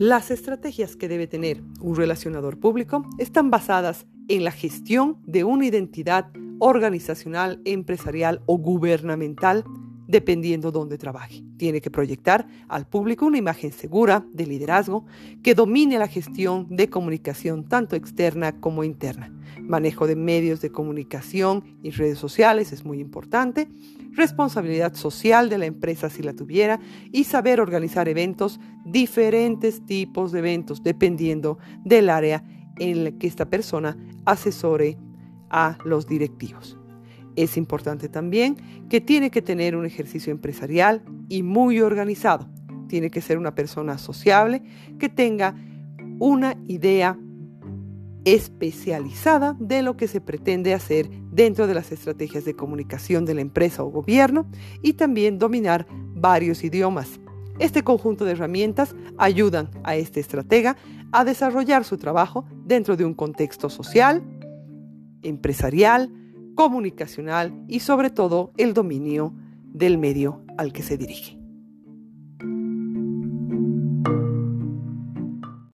Las estrategias que debe tener un relacionador público están basadas en la gestión de una identidad organizacional, empresarial o gubernamental dependiendo dónde trabaje. Tiene que proyectar al público una imagen segura de liderazgo que domine la gestión de comunicación tanto externa como interna. Manejo de medios de comunicación y redes sociales es muy importante. Responsabilidad social de la empresa si la tuviera y saber organizar eventos, diferentes tipos de eventos dependiendo del área en la que esta persona asesore a los directivos. Es importante también que tiene que tener un ejercicio empresarial y muy organizado. Tiene que ser una persona sociable que tenga una idea especializada de lo que se pretende hacer dentro de las estrategias de comunicación de la empresa o gobierno y también dominar varios idiomas. Este conjunto de herramientas ayudan a este estratega a desarrollar su trabajo dentro de un contexto social, empresarial, comunicacional y sobre todo el dominio del medio al que se dirige.